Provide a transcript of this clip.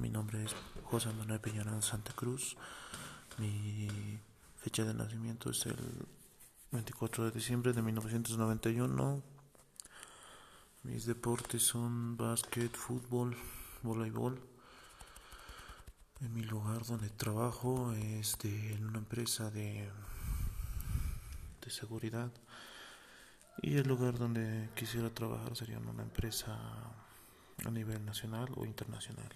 Mi nombre es José Manuel Peñarán Santa Cruz. Mi fecha de nacimiento es el 24 de diciembre de 1991. Mis deportes son básquet, fútbol, voleibol. En mi lugar donde trabajo es en una empresa de, de seguridad. Y el lugar donde quisiera trabajar sería en una empresa a nivel nacional o internacional.